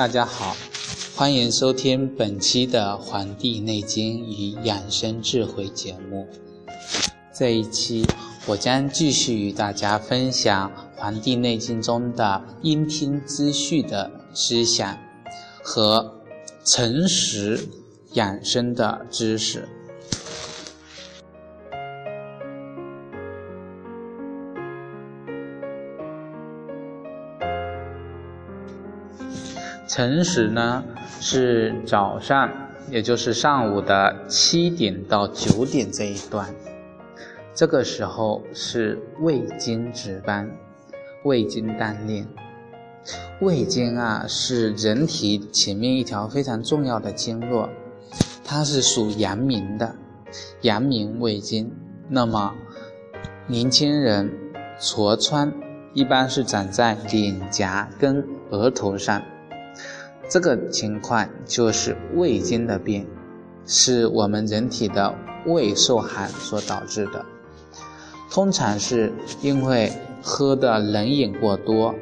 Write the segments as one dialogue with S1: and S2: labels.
S1: 大家好，欢迎收听本期的《黄帝内经与养生智慧》节目。这一期，我将继续与大家分享《黄帝内经》中的阴听之序的思想和诚实养生的知识。辰时呢是早上，也就是上午的七点到九点这一段，这个时候是胃经值班，胃经当令。胃经啊是人体前面一条非常重要的经络，它是属阳明的，阳明胃经。那么年轻人痤疮一般是长在脸颊跟额头上。这个情况就是胃经的病，是我们人体的胃受寒所导致的。通常是因为喝的冷饮过多，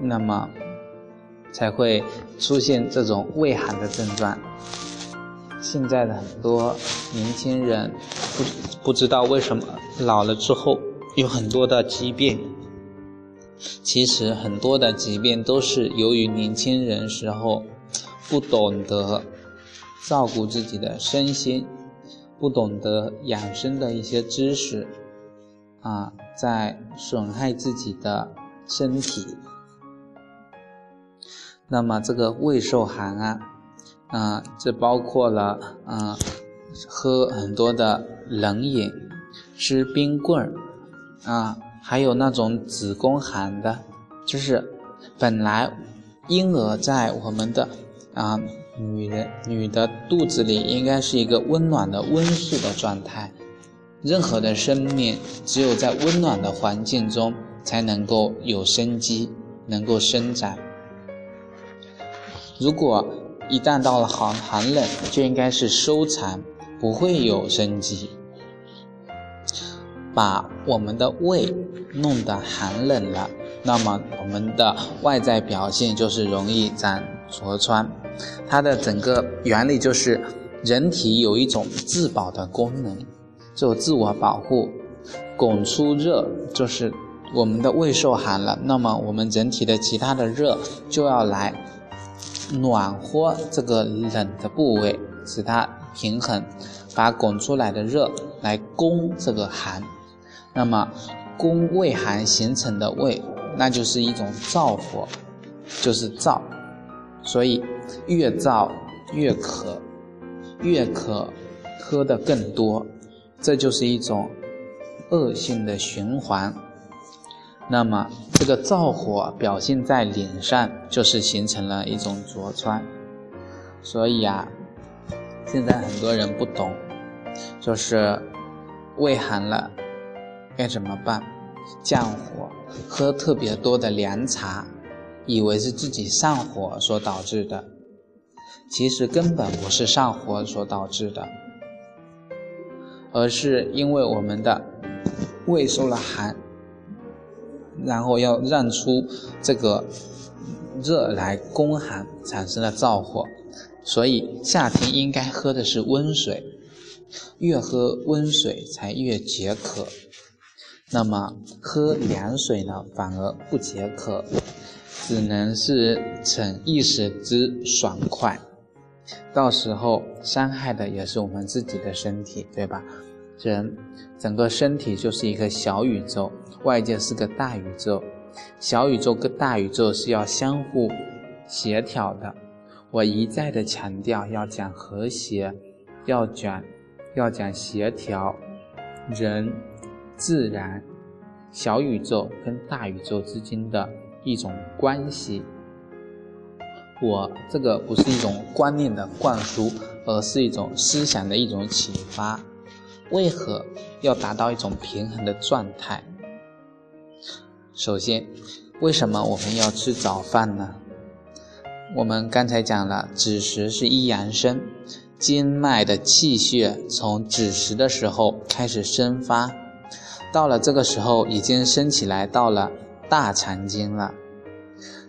S1: 那么才会出现这种胃寒的症状。现在的很多年轻人不不知道为什么老了之后有很多的疾病。其实很多的疾病都是由于年轻人时候不懂得照顾自己的身心，不懂得养生的一些知识，啊，在损害自己的身体。那么这个胃受寒啊，啊，这包括了啊，喝很多的冷饮，吃冰棍儿，啊。还有那种子宫寒的，就是本来婴儿在我们的啊女人女的肚子里应该是一个温暖的温室的状态，任何的生命只有在温暖的环境中才能够有生机，能够生长。如果一旦到了寒寒冷，就应该是收藏，不会有生机。把我们的胃弄得寒冷了，那么我们的外在表现就是容易长痤疮。它的整个原理就是，人体有一种自保的功能，就自我保护，拱出热，就是我们的胃受寒了，那么我们人体的其他的热就要来暖和这个冷的部位，使它平衡，把拱出来的热来攻这个寒。那么，宫胃寒形成的胃，那就是一种燥火，就是燥，所以越燥越渴，越渴喝的更多，这就是一种恶性的循环。那么这个燥火表现在脸上，就是形成了一种痤疮。所以啊，现在很多人不懂，就是胃寒了。该怎么办？降火，喝特别多的凉茶，以为是自己上火所导致的，其实根本不是上火所导致的，而是因为我们的胃受了寒，然后要让出这个热来攻寒，产生了燥火。所以夏天应该喝的是温水，越喝温水才越解渴。那么喝凉水呢，反而不解渴，只能是逞一时之爽快，到时候伤害的也是我们自己的身体，对吧？人整个身体就是一个小宇宙，外界是个大宇宙，小宇宙跟大宇宙是要相互协调的。我一再的强调要讲和谐，要讲要讲协调，人。自然，小宇宙跟大宇宙之间的一种关系。我这个不是一种观念的灌输，而是一种思想的一种启发。为何要达到一种平衡的状态？首先，为什么我们要吃早饭呢？我们刚才讲了，子时是一阳生，经脉的气血从子时的时候开始生发，到了这个时候已经升起来，到了大肠经了。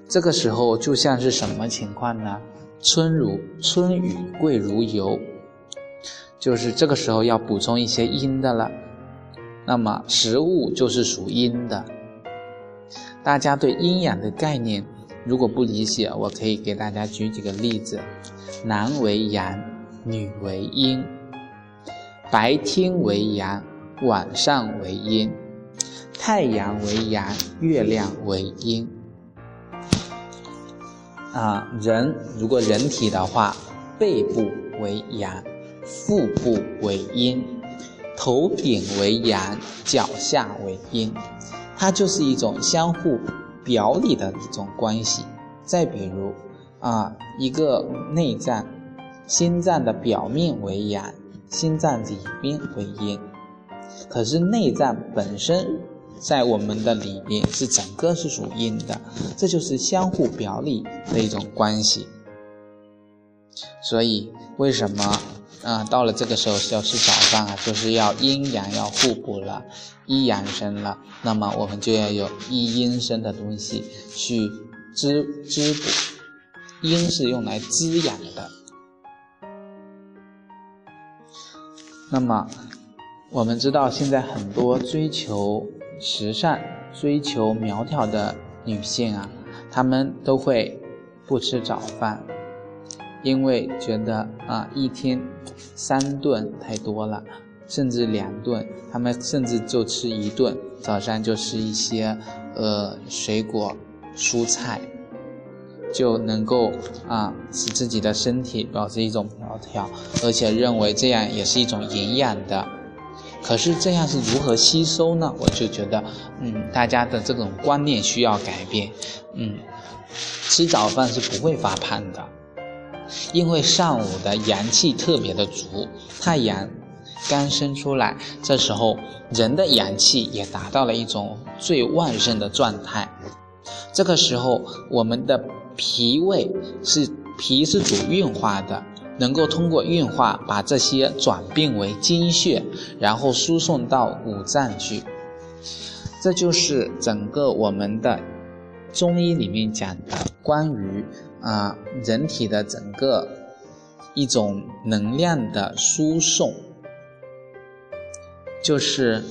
S1: 这个时候就像是什么情况呢？春如春雨贵如油，就是这个时候要补充一些阴的了。那么食物就是属阴的。大家对阴阳的概念如果不理解，我可以给大家举几个例子：男为阳，女为阴；白天为阳，晚上为阴；太阳为阳，月亮为阴。啊，人如果人体的话，背部为阳，腹部为阴，头顶为阳，脚下为阴。它就是一种相互表里的一种关系。再比如，啊，一个内脏，心脏的表面为阳，心脏里边为阴。可是内脏本身在我们的里面是整个是属阴的，这就是相互表里的一种关系。所以，为什么？啊，到了这个时候是要吃早饭啊，就是要阴阳要互补了，一阳生了，那么我们就要有一阴生的东西去滋滋补，阴是用来滋养的。那么我们知道现在很多追求时尚、追求苗条的女性啊，她们都会不吃早饭。因为觉得啊，一天三顿太多了，甚至两顿，她们甚至就吃一顿，早上就吃一些呃水果、蔬菜，就能够啊使自己的身体保持一种苗条，而且认为这样也是一种营养的。可是这样是如何吸收呢？我就觉得，嗯，大家的这种观念需要改变。嗯，吃早饭是不会发胖的。因为上午的阳气特别的足，太阳刚升出来，这时候人的阳气也达到了一种最旺盛的状态。这个时候，我们的脾胃是脾是主运化的，能够通过运化把这些转变为精血，然后输送到五脏去。这就是整个我们的中医里面讲的关于。啊，人体的整个一种能量的输送，就是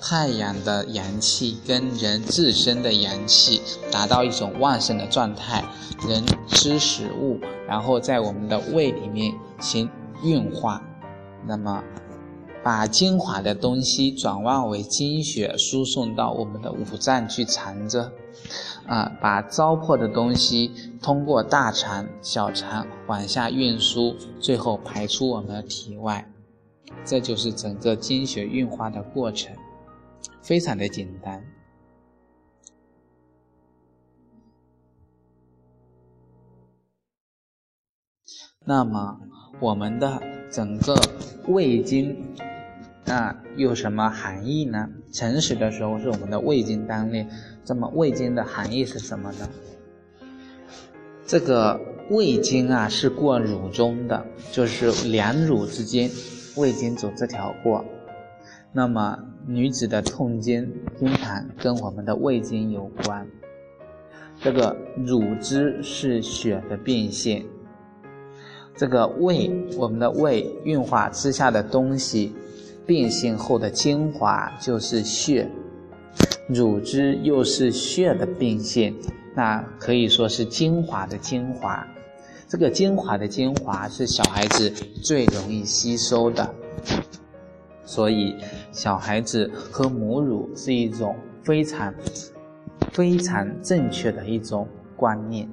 S1: 太阳的阳气跟人自身的阳气达到一种旺盛的状态，人吃食物，然后在我们的胃里面行运化，那么把精华的东西转化为精血，输送到我们的五脏去藏着。啊，把糟粕的东西通过大肠、小肠往下运输，最后排出我们的体外，这就是整个精血运化的过程，非常的简单。那么，我们的整个胃经，那有什么含义呢？辰时的时候是我们的胃经当令。这么胃经的含义是什么呢？这个胃经啊是过乳中的，就是两乳之间，胃经走这条过。那么女子的痛经经常跟我们的胃经有关。这个乳汁是血的变现，这个胃，我们的胃运化吃下的东西，变性后的精华就是血。乳汁又是血的变现，那可以说是精华的精华。这个精华的精华是小孩子最容易吸收的，所以小孩子喝母乳是一种非常非常正确的一种观念。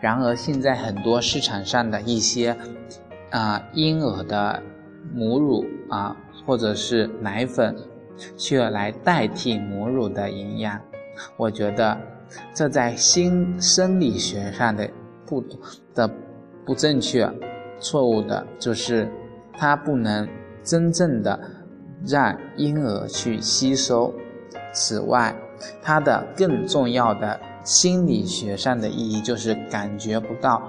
S1: 然而，现在很多市场上的一些啊婴儿的母乳啊，或者是奶粉。却来代替母乳的营养，我觉得这在心生理学上的不的不正确，错误的就是它不能真正的让婴儿去吸收。此外，它的更重要的心理学上的意义就是感觉不到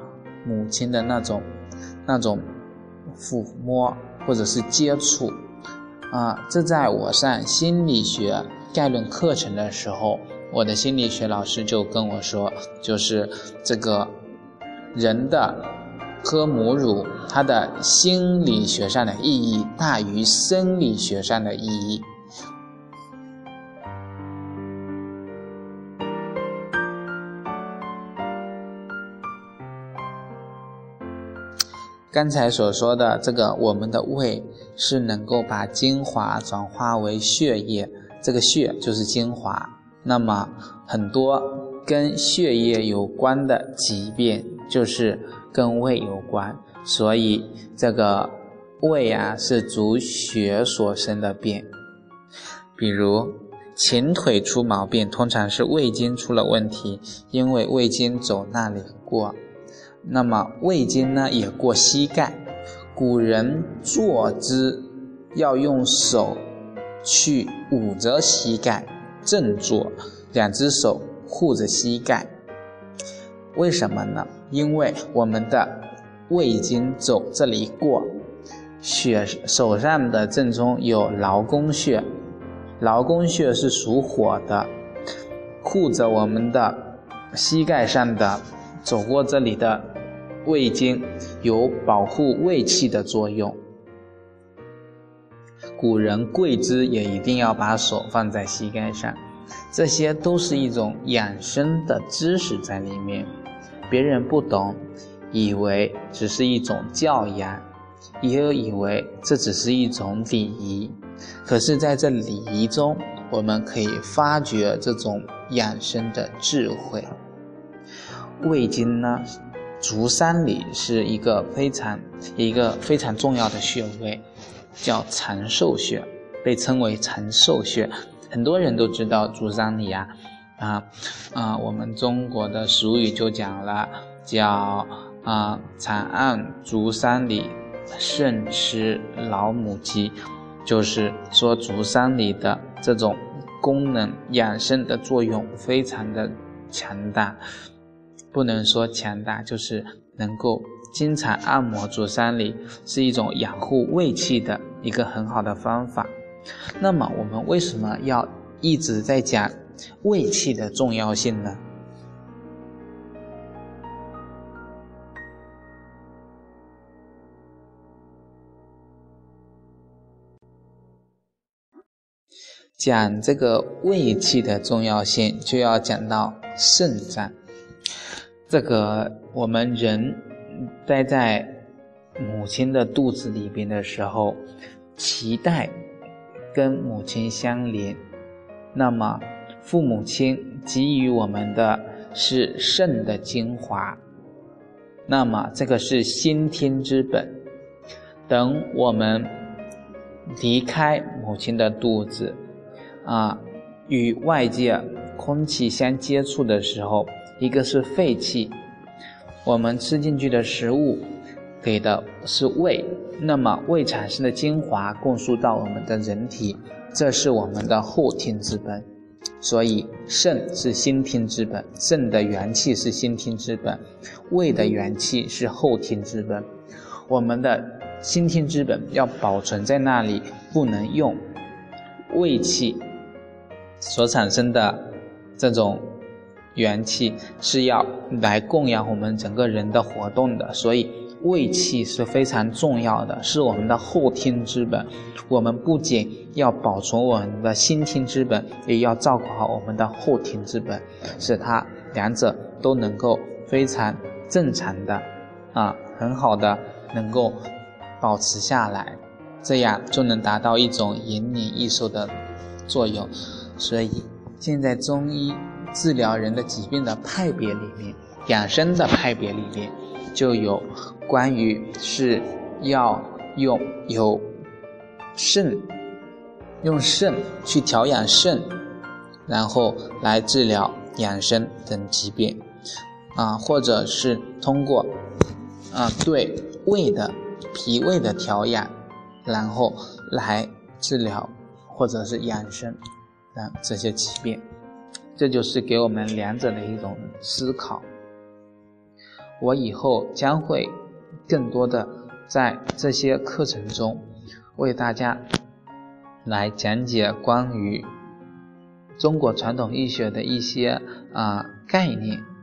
S1: 母亲的那种那种抚摸或者是接触。啊，这在我上心理学概论课程的时候，我的心理学老师就跟我说，就是这个人的喝母乳，它的心理学上的意义大于生理学上的意义。刚才所说的这个，我们的胃是能够把精华转化为血液，这个血就是精华。那么很多跟血液有关的疾病，就是跟胃有关。所以这个胃啊，是主血所生的病。比如前腿出毛病，通常是胃经出了问题，因为胃经走那里过。那么胃经呢也过膝盖，古人坐姿要用手去捂着膝盖正坐，两只手护着膝盖。为什么呢？因为我们的胃经走这里过，血手上的正中有劳宫穴，劳宫穴是属火的，护着我们的膝盖上的走过这里的。胃经有保护胃气的作用。古人跪姿也一定要把手放在膝盖上，这些都是一种养生的知识在里面。别人不懂，以为只是一种教养，也有以为这只是一种礼仪。可是，在这礼仪中，我们可以发掘这种养生的智慧。胃经呢？足三里是一个非常一个非常重要的穴位，叫长寿穴，被称为长寿穴。很多人都知道足三里啊，啊啊，我们中国的俗语就讲了，叫啊长按足三里，胜吃老母鸡，就是说足三里的这种功能养生的作用非常的强大。不能说强大，就是能够经常按摩足三里，是一种养护胃气的一个很好的方法。那么我们为什么要一直在讲胃气的重要性呢？讲这个胃气的重要性，就要讲到肾脏。这个我们人待在母亲的肚子里边的时候，脐带跟母亲相连，那么父母亲给予我们的是肾的精华，那么这个是先天之本。等我们离开母亲的肚子，啊，与外界空气相接触的时候。一个是肺气，我们吃进去的食物给的是胃，那么胃产生的精华供输到我们的人体，这是我们的后天之本。所以肾是先天之本，肾的元气是先天之本，胃的元气是后天之本。我们的先天之本要保存在那里，不能用胃气所产生的这种。元气是要来供养我们整个人的活动的，所以胃气是非常重要的，是我们的后天之本。我们不仅要保存我们的先天之本，也要照顾好我们的后天之本，使它两者都能够非常正常的，啊，很好的能够保持下来，这样就能达到一种延年益寿的作用。所以现在中医。治疗人的疾病的派别里面，养生的派别里面，就有关于是要用有肾，用肾去调养肾，然后来治疗养生等疾病，啊，或者是通过啊对胃的脾胃的调养，然后来治疗或者是养生的这些疾病。这就是给我们两者的一种思考。我以后将会更多的在这些课程中为大家来讲解关于中国传统医学的一些啊概念。